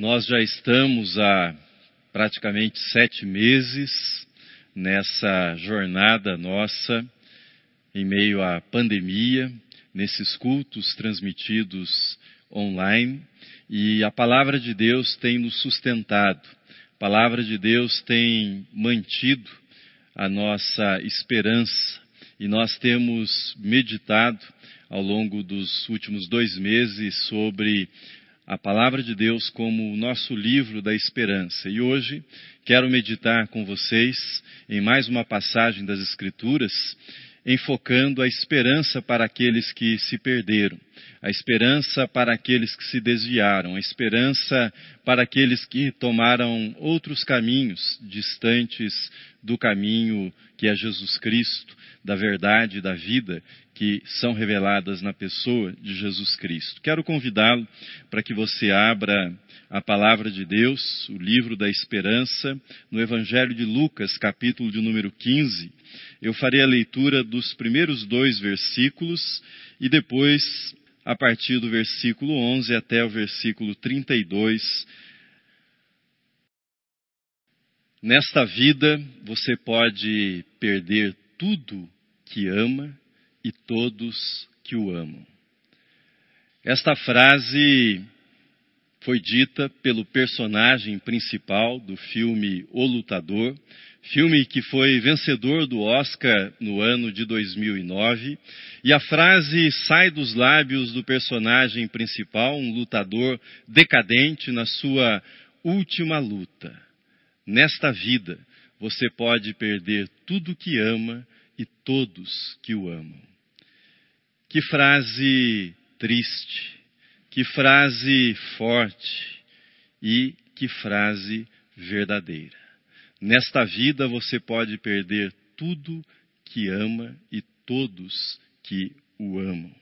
Nós já estamos há praticamente sete meses nessa jornada nossa em meio à pandemia, nesses cultos transmitidos online, e a palavra de Deus tem nos sustentado, a palavra de Deus tem mantido a nossa esperança, e nós temos meditado ao longo dos últimos dois meses sobre a palavra de Deus como o nosso livro da esperança. E hoje quero meditar com vocês em mais uma passagem das Escrituras, enfocando a esperança para aqueles que se perderam, a esperança para aqueles que se desviaram, a esperança para aqueles que tomaram outros caminhos distantes do caminho que é Jesus Cristo, da verdade, da vida, que são reveladas na pessoa de Jesus Cristo. Quero convidá-lo para que você abra a palavra de Deus, o livro da esperança, no Evangelho de Lucas, capítulo de número 15. Eu farei a leitura dos primeiros dois versículos e depois, a partir do versículo 11 até o versículo 32, Nesta vida você pode perder tudo que ama e todos que o amam. Esta frase foi dita pelo personagem principal do filme O Lutador, filme que foi vencedor do Oscar no ano de 2009, e a frase sai dos lábios do personagem principal, um lutador decadente na sua última luta. Nesta vida, você pode perder tudo que ama e todos que o amam. Que frase triste, que frase forte e que frase verdadeira. Nesta vida você pode perder tudo que ama e todos que o amam.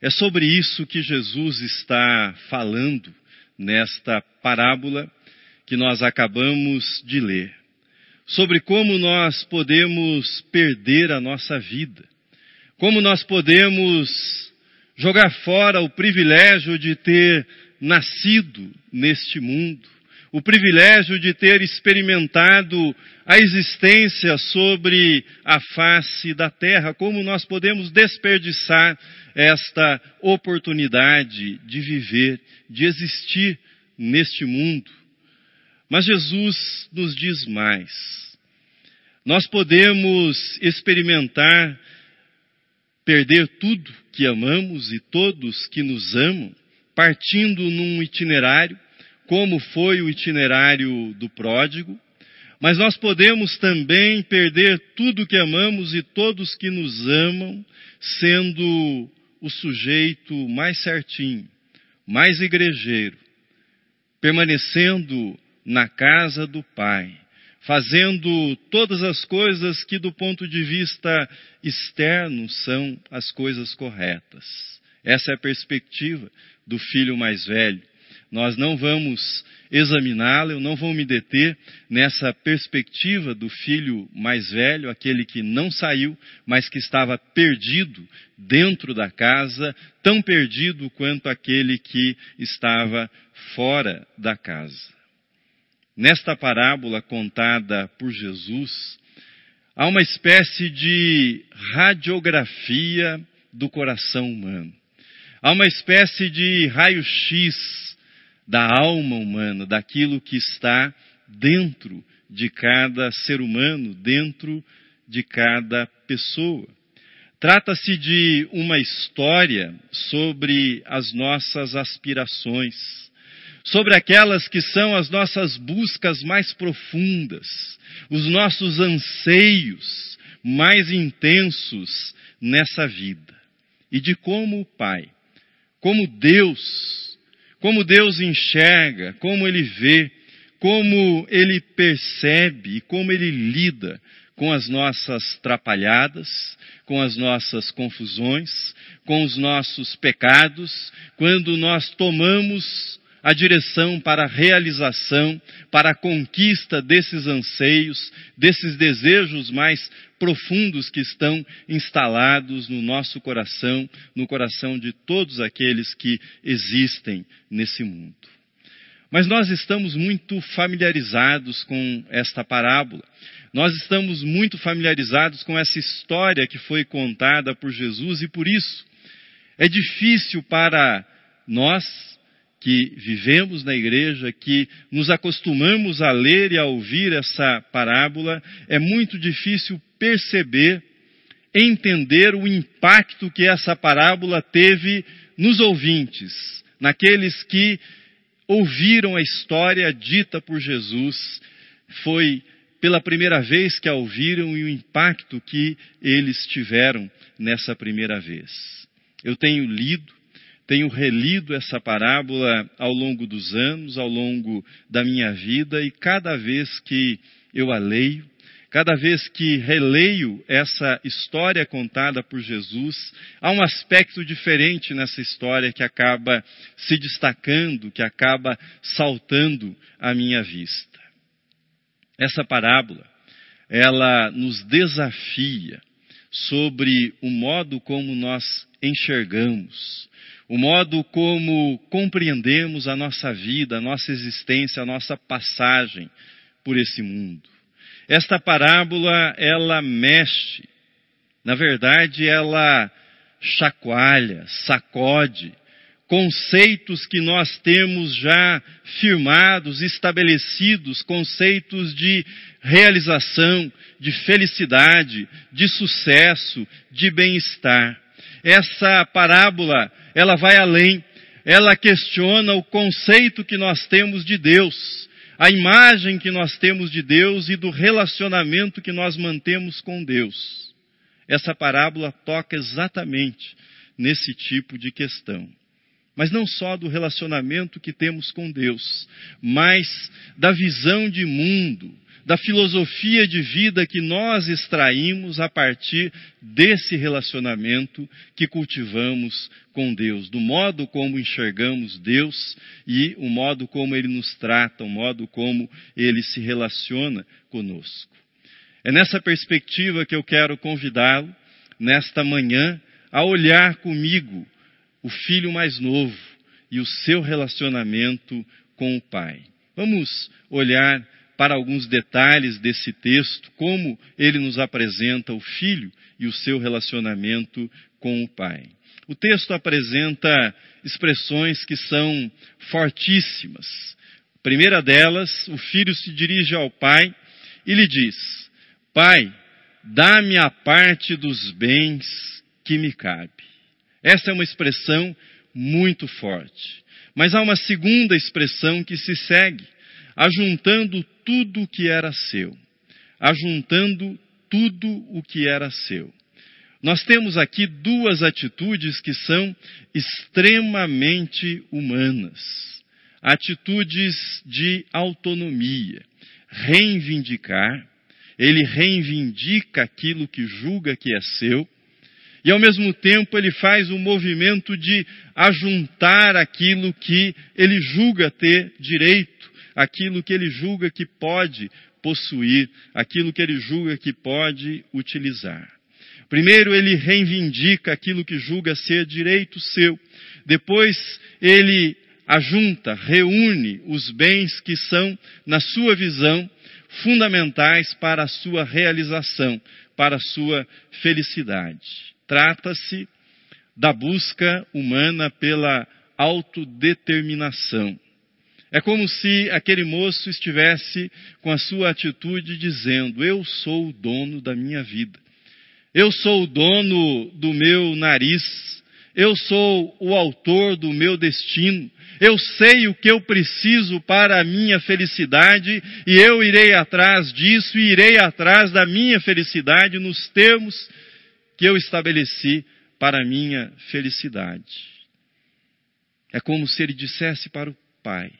É sobre isso que Jesus está falando nesta parábola que nós acabamos de ler sobre como nós podemos perder a nossa vida, como nós podemos jogar fora o privilégio de ter nascido neste mundo, o privilégio de ter experimentado a existência sobre a face da terra, como nós podemos desperdiçar esta oportunidade de viver, de existir neste mundo. Mas Jesus nos diz mais. Nós podemos experimentar perder tudo que amamos e todos que nos amam, partindo num itinerário, como foi o itinerário do pródigo, mas nós podemos também perder tudo que amamos e todos que nos amam, sendo o sujeito mais certinho, mais igrejeiro, permanecendo na casa do Pai, fazendo todas as coisas que, do ponto de vista externo, são as coisas corretas. Essa é a perspectiva do filho mais velho. Nós não vamos examiná-la, eu não vou me deter nessa perspectiva do filho mais velho, aquele que não saiu, mas que estava perdido dentro da casa, tão perdido quanto aquele que estava fora da casa. Nesta parábola contada por Jesus, há uma espécie de radiografia do coração humano. Há uma espécie de raio-x da alma humana, daquilo que está dentro de cada ser humano, dentro de cada pessoa. Trata-se de uma história sobre as nossas aspirações, sobre aquelas que são as nossas buscas mais profundas, os nossos anseios mais intensos nessa vida. E de como o Pai, como Deus, como Deus enxerga, como Ele vê, como Ele percebe e como Ele lida com as nossas trapalhadas, com as nossas confusões, com os nossos pecados, quando nós tomamos a direção para a realização, para a conquista desses anseios, desses desejos mais profundos que estão instalados no nosso coração, no coração de todos aqueles que existem nesse mundo. Mas nós estamos muito familiarizados com esta parábola. Nós estamos muito familiarizados com essa história que foi contada por Jesus e por isso é difícil para nós que vivemos na igreja, que nos acostumamos a ler e a ouvir essa parábola, é muito difícil perceber, entender o impacto que essa parábola teve nos ouvintes, naqueles que ouviram a história dita por Jesus. Foi pela primeira vez que a ouviram e o impacto que eles tiveram nessa primeira vez. Eu tenho lido tenho relido essa parábola ao longo dos anos, ao longo da minha vida, e cada vez que eu a leio, cada vez que releio essa história contada por Jesus, há um aspecto diferente nessa história que acaba se destacando, que acaba saltando à minha vista. Essa parábola, ela nos desafia sobre o modo como nós enxergamos, o modo como compreendemos a nossa vida, a nossa existência, a nossa passagem por esse mundo. Esta parábola, ela mexe, na verdade, ela chacoalha, sacode conceitos que nós temos já firmados, estabelecidos, conceitos de realização, de felicidade, de sucesso, de bem-estar. Essa parábola, ela vai além. Ela questiona o conceito que nós temos de Deus, a imagem que nós temos de Deus e do relacionamento que nós mantemos com Deus. Essa parábola toca exatamente nesse tipo de questão. Mas não só do relacionamento que temos com Deus, mas da visão de mundo, da filosofia de vida que nós extraímos a partir desse relacionamento que cultivamos com Deus, do modo como enxergamos Deus e o modo como Ele nos trata, o modo como Ele se relaciona conosco. É nessa perspectiva que eu quero convidá-lo, nesta manhã, a olhar comigo o filho mais novo e o seu relacionamento com o Pai. Vamos olhar para alguns detalhes desse texto, como ele nos apresenta o filho e o seu relacionamento com o pai. O texto apresenta expressões que são fortíssimas. A primeira delas, o filho se dirige ao pai e lhe diz: Pai, dá-me a parte dos bens que me cabe. Essa é uma expressão muito forte. Mas há uma segunda expressão que se segue, ajuntando tudo o que era seu. Ajuntando tudo o que era seu. Nós temos aqui duas atitudes que são extremamente humanas. Atitudes de autonomia. Reivindicar. Ele reivindica aquilo que julga que é seu. E ao mesmo tempo ele faz um movimento de ajuntar aquilo que ele julga ter direito aquilo que ele julga que pode possuir, aquilo que ele julga que pode utilizar. Primeiro, ele reivindica aquilo que julga ser direito seu. Depois, ele ajunta, reúne os bens que são, na sua visão, fundamentais para a sua realização, para a sua felicidade. Trata-se da busca humana pela autodeterminação. É como se aquele moço estivesse com a sua atitude dizendo: Eu sou o dono da minha vida. Eu sou o dono do meu nariz. Eu sou o autor do meu destino. Eu sei o que eu preciso para a minha felicidade e eu irei atrás disso e irei atrás da minha felicidade nos termos que eu estabeleci para a minha felicidade. É como se ele dissesse para o Pai: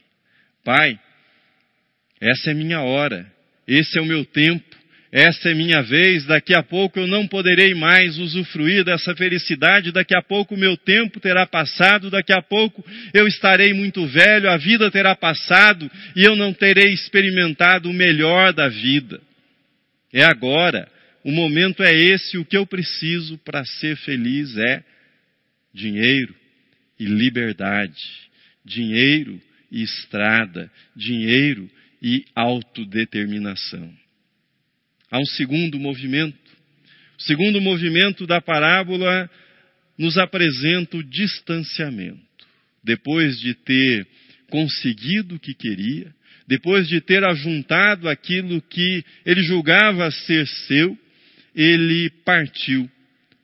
Pai, essa é minha hora, esse é o meu tempo, essa é minha vez, daqui a pouco eu não poderei mais usufruir dessa felicidade, daqui a pouco o meu tempo terá passado, daqui a pouco eu estarei muito velho, a vida terá passado e eu não terei experimentado o melhor da vida. É agora, o momento é esse, o que eu preciso para ser feliz é dinheiro e liberdade. Dinheiro e estrada, dinheiro e autodeterminação. Há um segundo movimento. O segundo movimento da parábola nos apresenta o distanciamento. Depois de ter conseguido o que queria, depois de ter ajuntado aquilo que ele julgava ser seu, ele partiu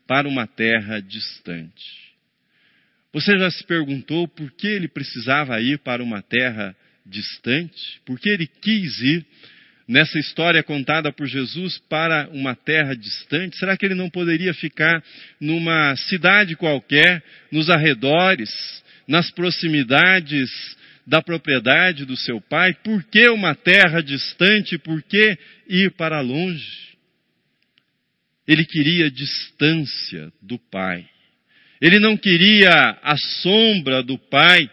para uma terra distante. Você já se perguntou por que ele precisava ir para uma terra distante? Por que ele quis ir nessa história contada por Jesus para uma terra distante? Será que ele não poderia ficar numa cidade qualquer, nos arredores, nas proximidades da propriedade do seu pai? Por que uma terra distante? Por que ir para longe? Ele queria distância do pai. Ele não queria a sombra do pai.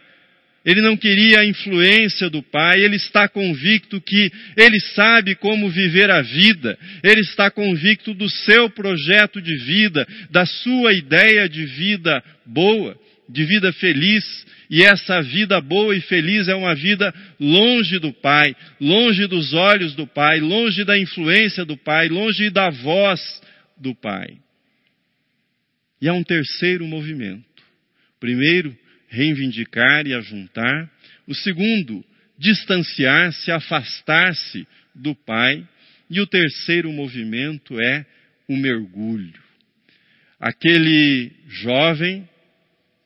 Ele não queria a influência do pai, ele está convicto que ele sabe como viver a vida, ele está convicto do seu projeto de vida, da sua ideia de vida boa, de vida feliz, e essa vida boa e feliz é uma vida longe do pai, longe dos olhos do pai, longe da influência do pai, longe da voz do pai. E há um terceiro movimento. Primeiro, reivindicar e ajuntar. O segundo, distanciar-se, afastar-se do Pai. E o terceiro movimento é o mergulho. Aquele jovem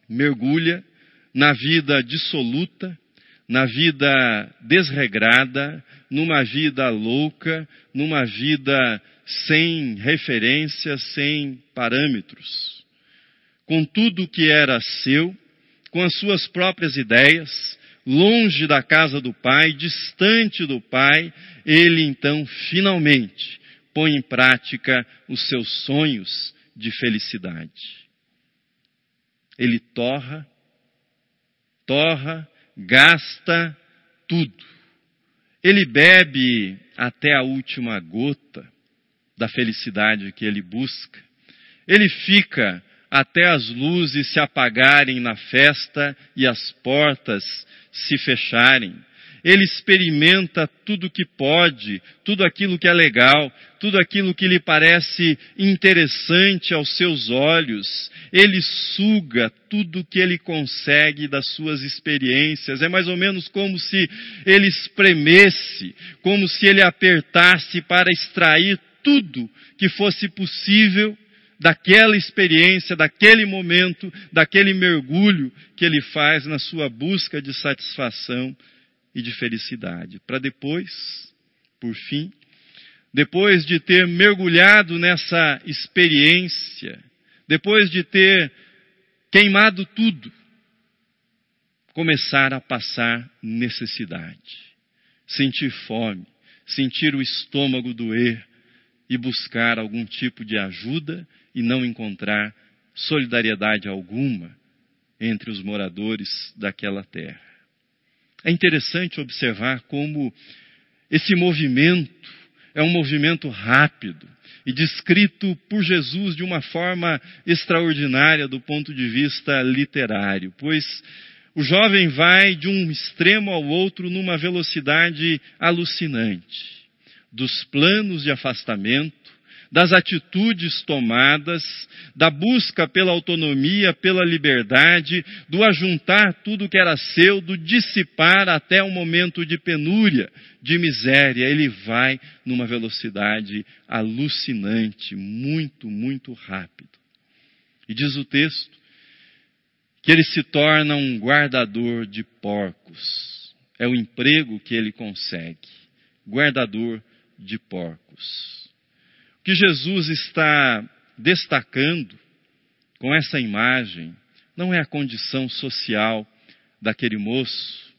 mergulha na vida dissoluta, na vida desregrada, numa vida louca, numa vida sem referência, sem parâmetros. Com tudo que era seu, com as suas próprias ideias, longe da casa do Pai, distante do Pai, ele então finalmente põe em prática os seus sonhos de felicidade. Ele torra, torra, gasta tudo. Ele bebe até a última gota da felicidade que ele busca. Ele fica até as luzes se apagarem na festa e as portas se fecharem. Ele experimenta tudo que pode, tudo aquilo que é legal, tudo aquilo que lhe parece interessante aos seus olhos. Ele suga tudo que ele consegue das suas experiências. É mais ou menos como se ele espremesse, como se ele apertasse para extrair tudo que fosse possível daquela experiência, daquele momento, daquele mergulho que ele faz na sua busca de satisfação e de felicidade. Para depois, por fim, depois de ter mergulhado nessa experiência, depois de ter queimado tudo, começar a passar necessidade, sentir fome, sentir o estômago doer e buscar algum tipo de ajuda e não encontrar solidariedade alguma entre os moradores daquela terra. É interessante observar como esse movimento é um movimento rápido e descrito por Jesus de uma forma extraordinária do ponto de vista literário, pois o jovem vai de um extremo ao outro numa velocidade alucinante, dos planos de afastamento das atitudes tomadas, da busca pela autonomia, pela liberdade, do ajuntar tudo que era seu, do dissipar até um momento de penúria, de miséria. Ele vai numa velocidade alucinante, muito, muito rápido. E diz o texto que ele se torna um guardador de porcos. É o emprego que ele consegue. Guardador de porcos que Jesus está destacando com essa imagem não é a condição social daquele moço,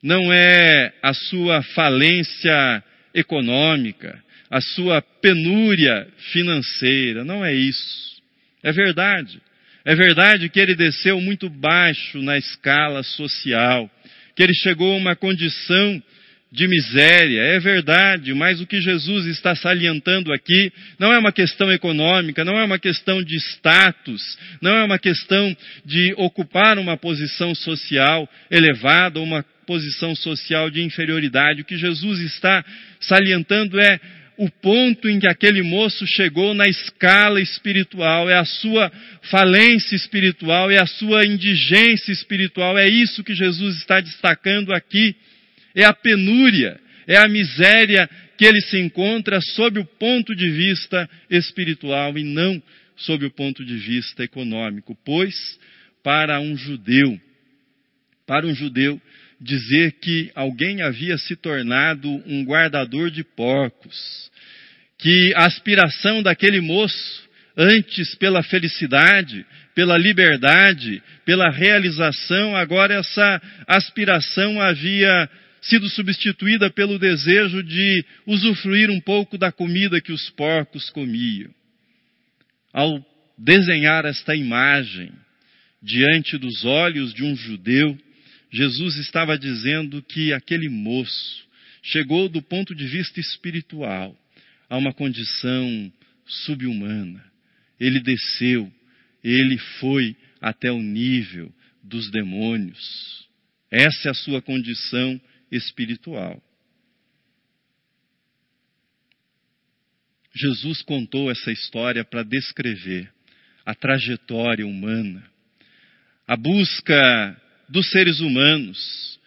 não é a sua falência econômica, a sua penúria financeira, não é isso. É verdade. É verdade que ele desceu muito baixo na escala social, que ele chegou a uma condição de miséria, é verdade, mas o que Jesus está salientando aqui não é uma questão econômica, não é uma questão de status, não é uma questão de ocupar uma posição social elevada ou uma posição social de inferioridade. O que Jesus está salientando é o ponto em que aquele moço chegou na escala espiritual, é a sua falência espiritual, é a sua indigência espiritual, é isso que Jesus está destacando aqui é a penúria, é a miséria que ele se encontra sob o ponto de vista espiritual e não sob o ponto de vista econômico. Pois, para um judeu, para um judeu, dizer que alguém havia se tornado um guardador de porcos, que a aspiração daquele moço, antes pela felicidade, pela liberdade, pela realização, agora essa aspiração havia sido substituída pelo desejo de usufruir um pouco da comida que os porcos comiam. Ao desenhar esta imagem diante dos olhos de um judeu, Jesus estava dizendo que aquele moço chegou do ponto de vista espiritual a uma condição subhumana. Ele desceu, ele foi até o nível dos demônios. Essa é a sua condição espiritual. Jesus contou essa história para descrever a trajetória humana, a busca dos seres humanos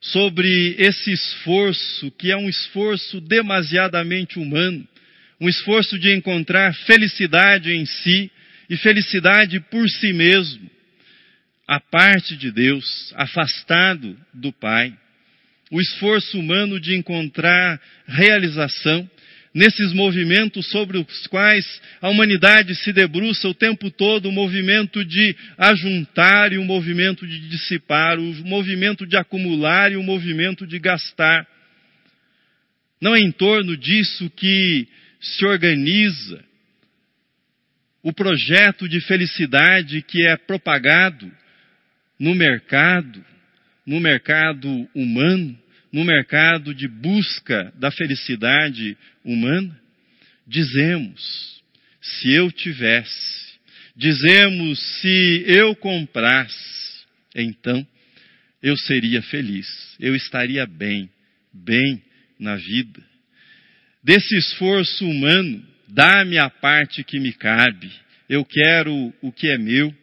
sobre esse esforço que é um esforço demasiadamente humano, um esforço de encontrar felicidade em si e felicidade por si mesmo, a parte de Deus, afastado do Pai o esforço humano de encontrar realização nesses movimentos sobre os quais a humanidade se debruça o tempo todo, o movimento de ajuntar e o movimento de dissipar, o movimento de acumular e o movimento de gastar. Não é em torno disso que se organiza o projeto de felicidade que é propagado no mercado, no mercado humano, no mercado de busca da felicidade humana? Dizemos, se eu tivesse, dizemos, se eu comprasse, então eu seria feliz, eu estaria bem, bem na vida. Desse esforço humano, dá-me a parte que me cabe, eu quero o que é meu,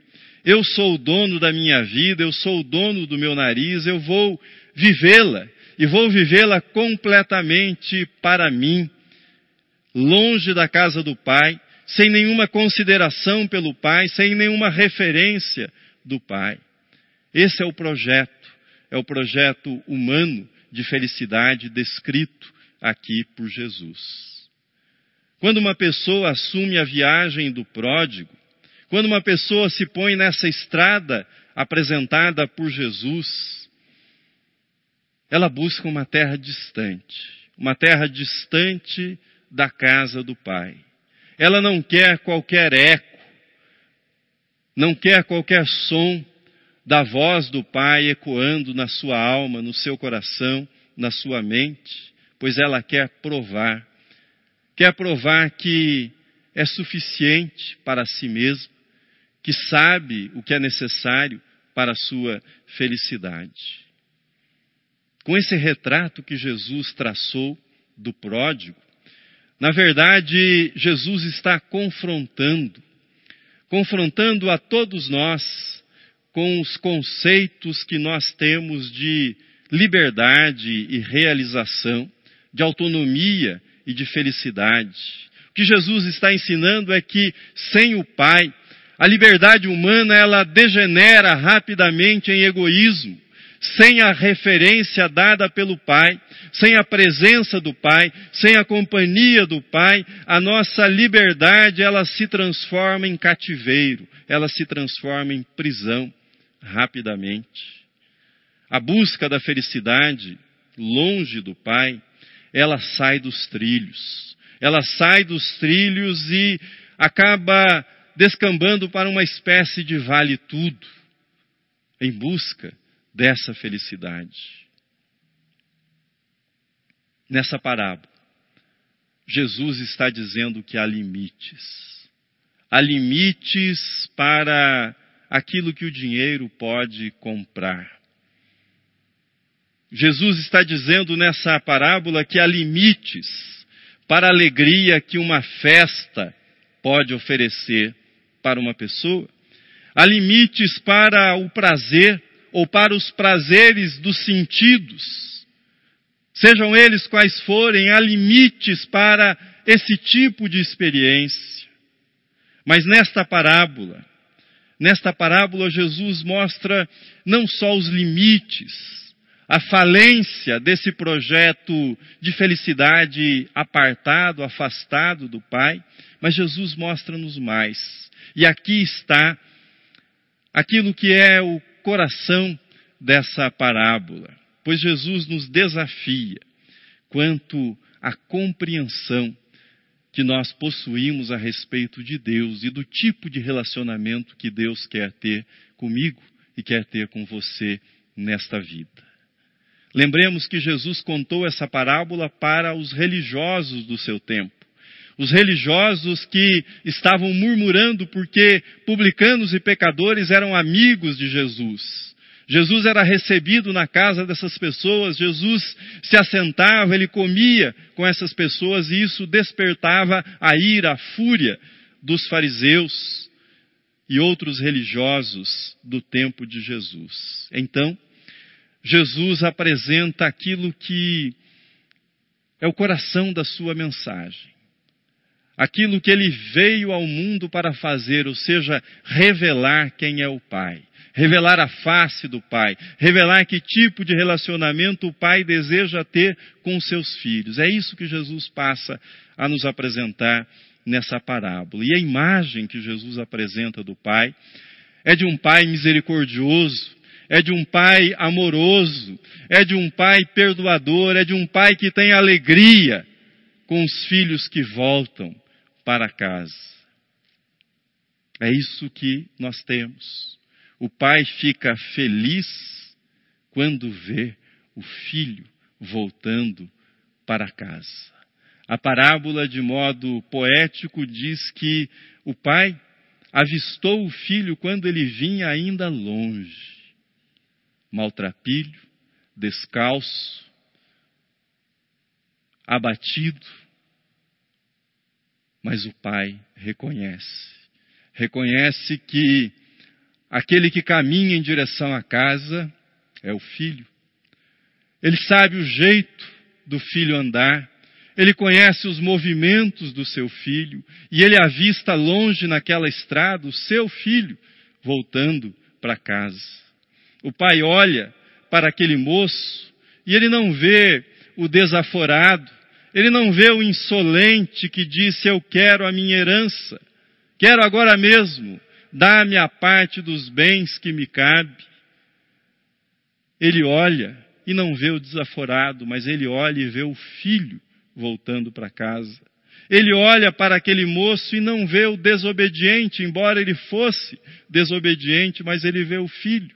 eu sou o dono da minha vida, eu sou o dono do meu nariz, eu vou vivê-la e vou vivê-la completamente para mim, longe da casa do Pai, sem nenhuma consideração pelo Pai, sem nenhuma referência do Pai. Esse é o projeto, é o projeto humano de felicidade descrito aqui por Jesus. Quando uma pessoa assume a viagem do pródigo, quando uma pessoa se põe nessa estrada apresentada por Jesus, ela busca uma terra distante, uma terra distante da casa do Pai. Ela não quer qualquer eco, não quer qualquer som da voz do Pai ecoando na sua alma, no seu coração, na sua mente, pois ela quer provar, quer provar que é suficiente para si mesma, que sabe o que é necessário para a sua felicidade. Com esse retrato que Jesus traçou do pródigo, na verdade, Jesus está confrontando, confrontando a todos nós com os conceitos que nós temos de liberdade e realização, de autonomia e de felicidade. O que Jesus está ensinando é que sem o Pai, a liberdade humana ela degenera rapidamente em egoísmo, sem a referência dada pelo Pai, sem a presença do Pai, sem a companhia do Pai, a nossa liberdade ela se transforma em cativeiro, ela se transforma em prisão rapidamente. A busca da felicidade longe do Pai, ela sai dos trilhos. Ela sai dos trilhos e acaba descambando para uma espécie de vale tudo, em busca dessa felicidade. nessa parábola, Jesus está dizendo que há limites. Há limites para aquilo que o dinheiro pode comprar. Jesus está dizendo nessa parábola que há limites para a alegria que uma festa pode oferecer para uma pessoa. Há limites para o prazer ou para os prazeres dos sentidos. Sejam eles quais forem, há limites para esse tipo de experiência. Mas nesta parábola, nesta parábola Jesus mostra não só os limites, a falência desse projeto de felicidade apartado, afastado do Pai, mas Jesus mostra-nos mais. E aqui está aquilo que é o coração dessa parábola, pois Jesus nos desafia quanto à compreensão que nós possuímos a respeito de Deus e do tipo de relacionamento que Deus quer ter comigo e quer ter com você nesta vida. Lembremos que Jesus contou essa parábola para os religiosos do seu tempo os religiosos que estavam murmurando porque publicanos e pecadores eram amigos de Jesus. Jesus era recebido na casa dessas pessoas, Jesus se assentava, ele comia com essas pessoas e isso despertava a ira, a fúria dos fariseus e outros religiosos do tempo de Jesus. Então, Jesus apresenta aquilo que é o coração da sua mensagem aquilo que ele veio ao mundo para fazer, ou seja, revelar quem é o Pai, revelar a face do Pai, revelar que tipo de relacionamento o Pai deseja ter com seus filhos. É isso que Jesus passa a nos apresentar nessa parábola. E a imagem que Jesus apresenta do Pai é de um Pai misericordioso, é de um pai amoroso, é de um pai perdoador, é de um pai que tem alegria com os filhos que voltam, para casa. É isso que nós temos. O pai fica feliz quando vê o filho voltando para casa. A parábola, de modo poético, diz que o pai avistou o filho quando ele vinha ainda longe, maltrapilho, descalço, abatido, mas o pai reconhece. Reconhece que aquele que caminha em direção à casa é o filho. Ele sabe o jeito do filho andar, ele conhece os movimentos do seu filho e ele avista longe naquela estrada o seu filho voltando para casa. O pai olha para aquele moço e ele não vê o desaforado, ele não vê o insolente que disse: Eu quero a minha herança, quero agora mesmo, dá-me a parte dos bens que me cabe. Ele olha e não vê o desaforado, mas ele olha e vê o filho voltando para casa. Ele olha para aquele moço e não vê o desobediente, embora ele fosse desobediente, mas ele vê o filho.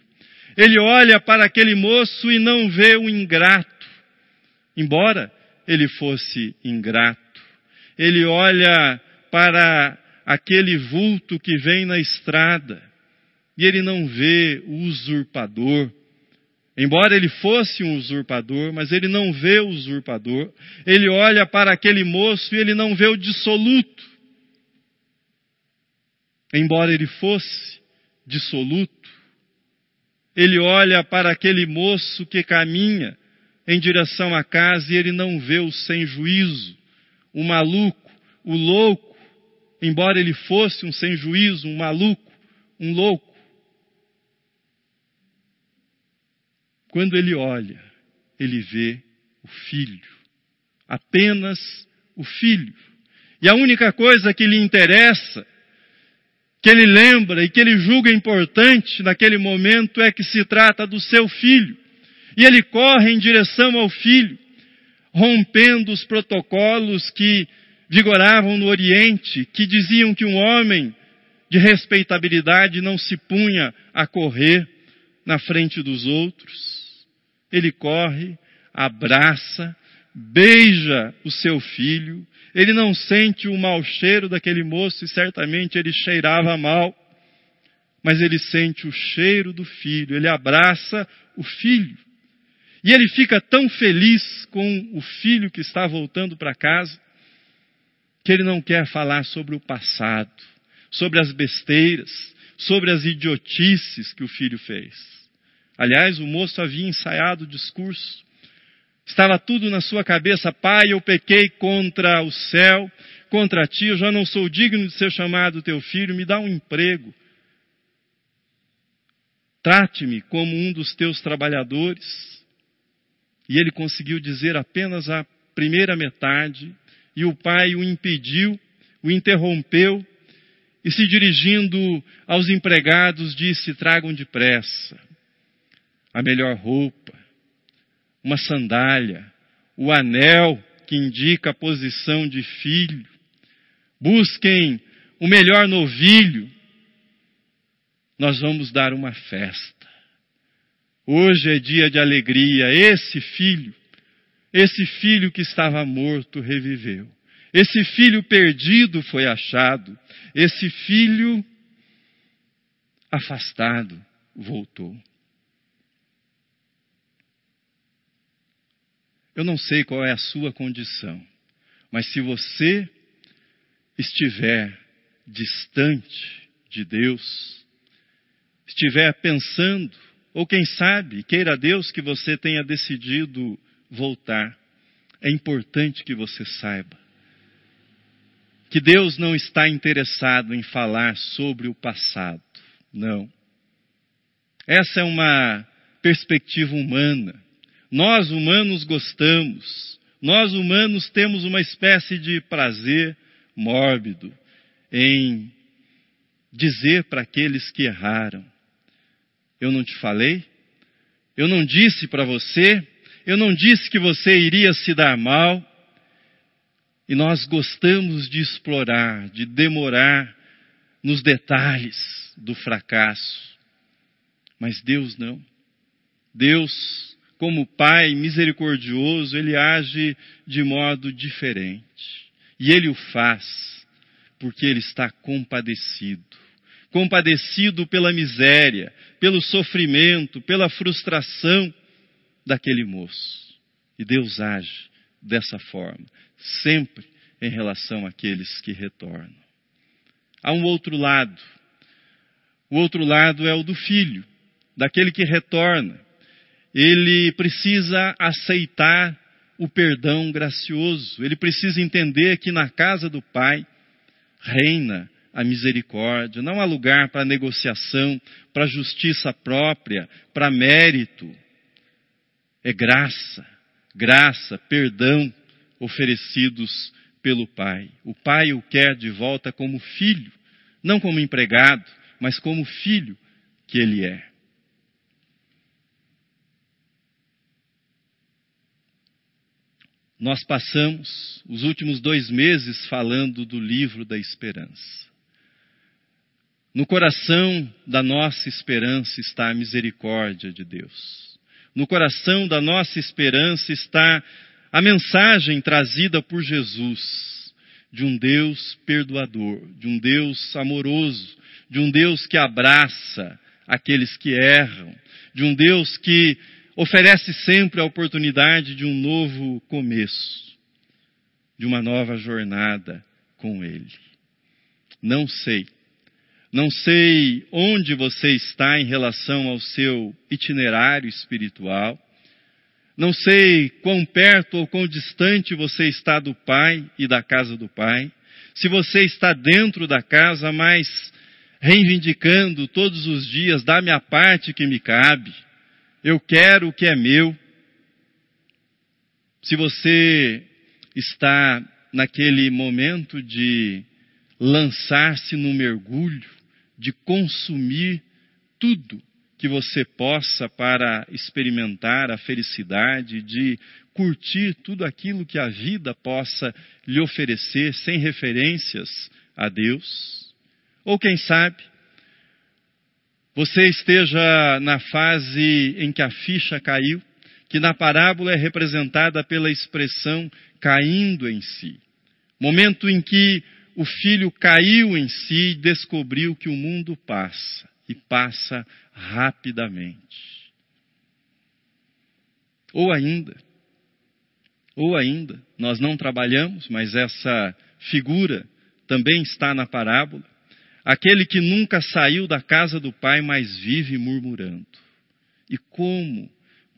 Ele olha para aquele moço e não vê o ingrato, embora ele fosse ingrato. Ele olha para aquele vulto que vem na estrada e ele não vê o usurpador. Embora ele fosse um usurpador, mas ele não vê o usurpador. Ele olha para aquele moço e ele não vê o dissoluto. Embora ele fosse dissoluto, ele olha para aquele moço que caminha em direção à casa e ele não vê o sem juízo, o maluco, o louco, embora ele fosse um sem juízo, um maluco, um louco. Quando ele olha, ele vê o filho, apenas o filho. E a única coisa que lhe interessa, que ele lembra e que ele julga importante naquele momento é que se trata do seu filho. E ele corre em direção ao filho, rompendo os protocolos que vigoravam no Oriente, que diziam que um homem de respeitabilidade não se punha a correr na frente dos outros. Ele corre, abraça, beija o seu filho, ele não sente o mau cheiro daquele moço e certamente ele cheirava mal, mas ele sente o cheiro do filho, ele abraça o filho. E ele fica tão feliz com o filho que está voltando para casa, que ele não quer falar sobre o passado, sobre as besteiras, sobre as idiotices que o filho fez. Aliás, o moço havia ensaiado o discurso. Estava tudo na sua cabeça. Pai, eu pequei contra o céu, contra ti, eu já não sou digno de ser chamado teu filho, me dá um emprego. Trate-me como um dos teus trabalhadores. E ele conseguiu dizer apenas a primeira metade, e o pai o impediu, o interrompeu, e se dirigindo aos empregados, disse: Tragam depressa a melhor roupa, uma sandália, o anel que indica a posição de filho. Busquem o melhor novilho. Nós vamos dar uma festa. Hoje é dia de alegria. Esse filho, esse filho que estava morto, reviveu. Esse filho perdido foi achado. Esse filho afastado voltou. Eu não sei qual é a sua condição, mas se você estiver distante de Deus, estiver pensando, ou quem sabe, queira Deus que você tenha decidido voltar, é importante que você saiba que Deus não está interessado em falar sobre o passado, não. Essa é uma perspectiva humana. Nós humanos gostamos, nós humanos temos uma espécie de prazer mórbido em dizer para aqueles que erraram: Eu não te falei? Eu não disse para você? Eu não disse que você iria se dar mal? E nós gostamos de explorar, de demorar nos detalhes do fracasso. Mas Deus não. Deus como Pai misericordioso, ele age de modo diferente. E ele o faz porque ele está compadecido. Compadecido pela miséria, pelo sofrimento, pela frustração daquele moço. E Deus age dessa forma, sempre em relação àqueles que retornam. Há um outro lado. O outro lado é o do filho, daquele que retorna ele precisa aceitar o perdão gracioso, ele precisa entender que na casa do Pai reina a misericórdia, não há lugar para negociação, para justiça própria, para mérito. É graça, graça, perdão oferecidos pelo Pai. O Pai o quer de volta como filho, não como empregado, mas como filho que ele é. Nós passamos os últimos dois meses falando do livro da esperança. No coração da nossa esperança está a misericórdia de Deus. No coração da nossa esperança está a mensagem trazida por Jesus de um Deus perdoador, de um Deus amoroso, de um Deus que abraça aqueles que erram, de um Deus que oferece sempre a oportunidade de um novo começo, de uma nova jornada com Ele. Não sei. Não sei onde você está em relação ao seu itinerário espiritual. Não sei quão perto ou quão distante você está do Pai e da casa do Pai. Se você está dentro da casa, mas reivindicando todos os dias, dá-me a parte que me cabe eu quero o que é meu. Se você está naquele momento de lançar-se no mergulho, de consumir tudo que você possa para experimentar a felicidade, de curtir tudo aquilo que a vida possa lhe oferecer sem referências a Deus. Ou quem sabe, você esteja na fase em que a ficha caiu, que na parábola é representada pela expressão caindo em si. Momento em que o filho caiu em si e descobriu que o mundo passa, e passa rapidamente. Ou ainda, ou ainda, nós não trabalhamos, mas essa figura também está na parábola. Aquele que nunca saiu da casa do pai, mas vive murmurando. E como,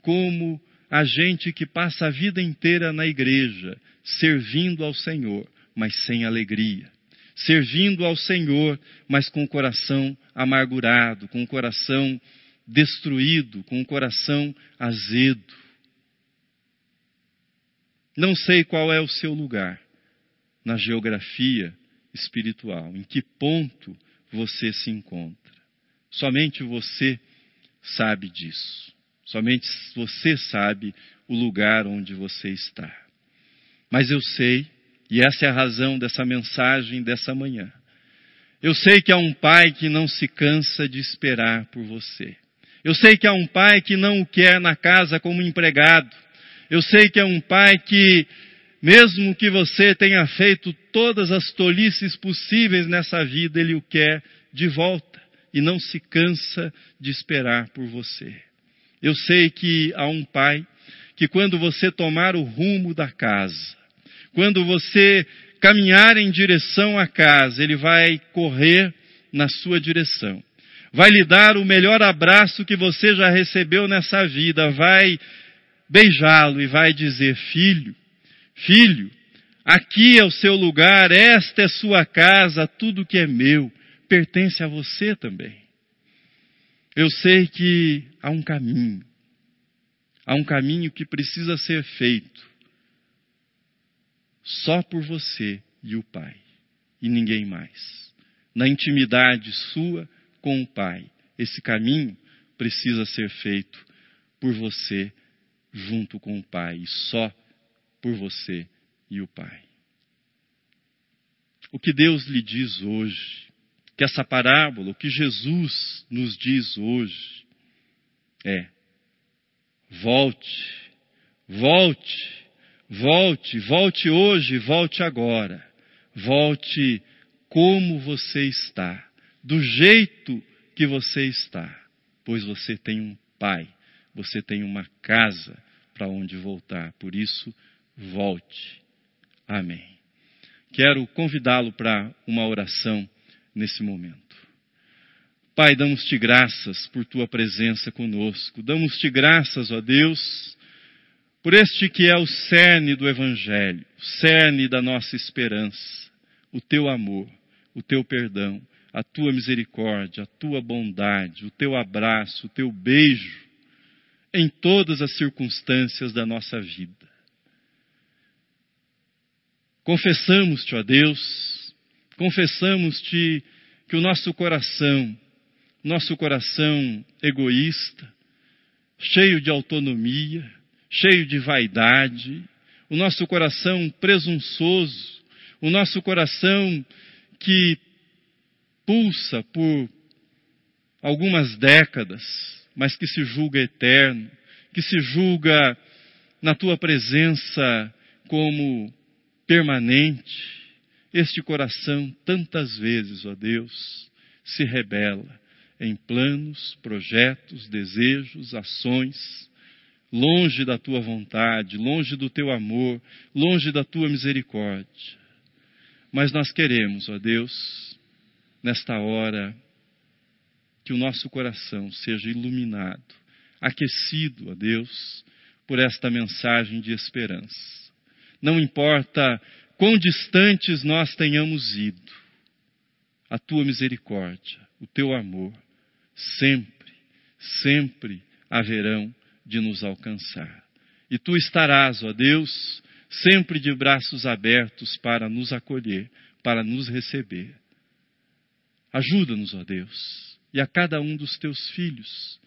como a gente que passa a vida inteira na igreja, servindo ao Senhor, mas sem alegria. Servindo ao Senhor, mas com o coração amargurado, com o coração destruído, com o coração azedo. Não sei qual é o seu lugar na geografia espiritual, em que ponto você se encontra. Somente você sabe disso. Somente você sabe o lugar onde você está. Mas eu sei, e essa é a razão dessa mensagem dessa manhã. Eu sei que há um pai que não se cansa de esperar por você. Eu sei que há um pai que não o quer na casa como empregado. Eu sei que é um pai que, mesmo que você tenha feito todas as tolices possíveis nessa vida, ele o quer de volta e não se cansa de esperar por você. Eu sei que há um pai que, quando você tomar o rumo da casa, quando você caminhar em direção à casa, ele vai correr na sua direção. Vai lhe dar o melhor abraço que você já recebeu nessa vida, vai beijá-lo e vai dizer: Filho, filho, aqui é o seu lugar, esta é sua casa, tudo que é meu pertence a você também. Eu sei que há um caminho, há um caminho que precisa ser feito só por você e o Pai, e ninguém mais. Na intimidade sua com o Pai, esse caminho precisa ser feito por você junto com o Pai, e só por você e o Pai. O que Deus lhe diz hoje, que essa parábola, o que Jesus nos diz hoje, é: volte, volte, volte, volte hoje, volte agora, volte como você está, do jeito que você está, pois você tem um Pai, você tem uma casa para onde voltar. Por isso, volte. Amém. Quero convidá-lo para uma oração nesse momento. Pai, damos-te graças por tua presença conosco. Damos-te graças, ó Deus, por este que é o cerne do Evangelho, o cerne da nossa esperança, o teu amor, o teu perdão, a tua misericórdia, a tua bondade, o teu abraço, o teu beijo em todas as circunstâncias da nossa vida. Confessamos-te, ó Deus, confessamos-te que o nosso coração, nosso coração egoísta, cheio de autonomia, cheio de vaidade, o nosso coração presunçoso, o nosso coração que pulsa por algumas décadas, mas que se julga eterno, que se julga na tua presença como permanente. Este coração, tantas vezes, ó Deus, se rebela em planos, projetos, desejos, ações, longe da tua vontade, longe do teu amor, longe da tua misericórdia. Mas nós queremos, ó Deus, nesta hora, que o nosso coração seja iluminado, aquecido, ó Deus, por esta mensagem de esperança. Não importa quão distantes nós tenhamos ido, a tua misericórdia, o teu amor, sempre, sempre haverão de nos alcançar. E tu estarás, ó Deus, sempre de braços abertos para nos acolher, para nos receber. Ajuda-nos, ó Deus e a cada um dos teus filhos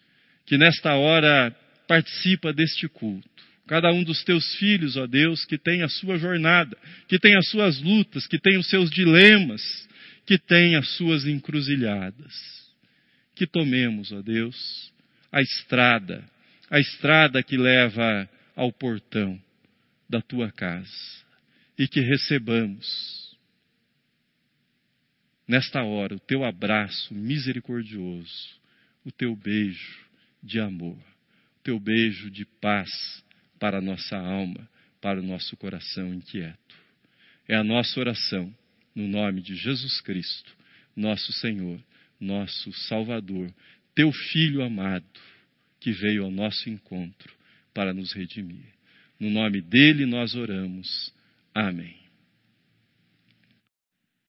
que nesta hora participa deste culto. Cada um dos teus filhos, ó Deus, que tem a sua jornada, que tem as suas lutas, que tem os seus dilemas, que tem as suas encruzilhadas. Que tomemos, ó Deus, a estrada, a estrada que leva ao portão da tua casa e que recebamos nesta hora o teu abraço misericordioso, o teu beijo de amor, o teu beijo de paz para a nossa alma, para o nosso coração inquieto. É a nossa oração, no nome de Jesus Cristo, nosso Senhor, nosso Salvador, teu Filho amado, que veio ao nosso encontro para nos redimir. No nome dele nós oramos. Amém.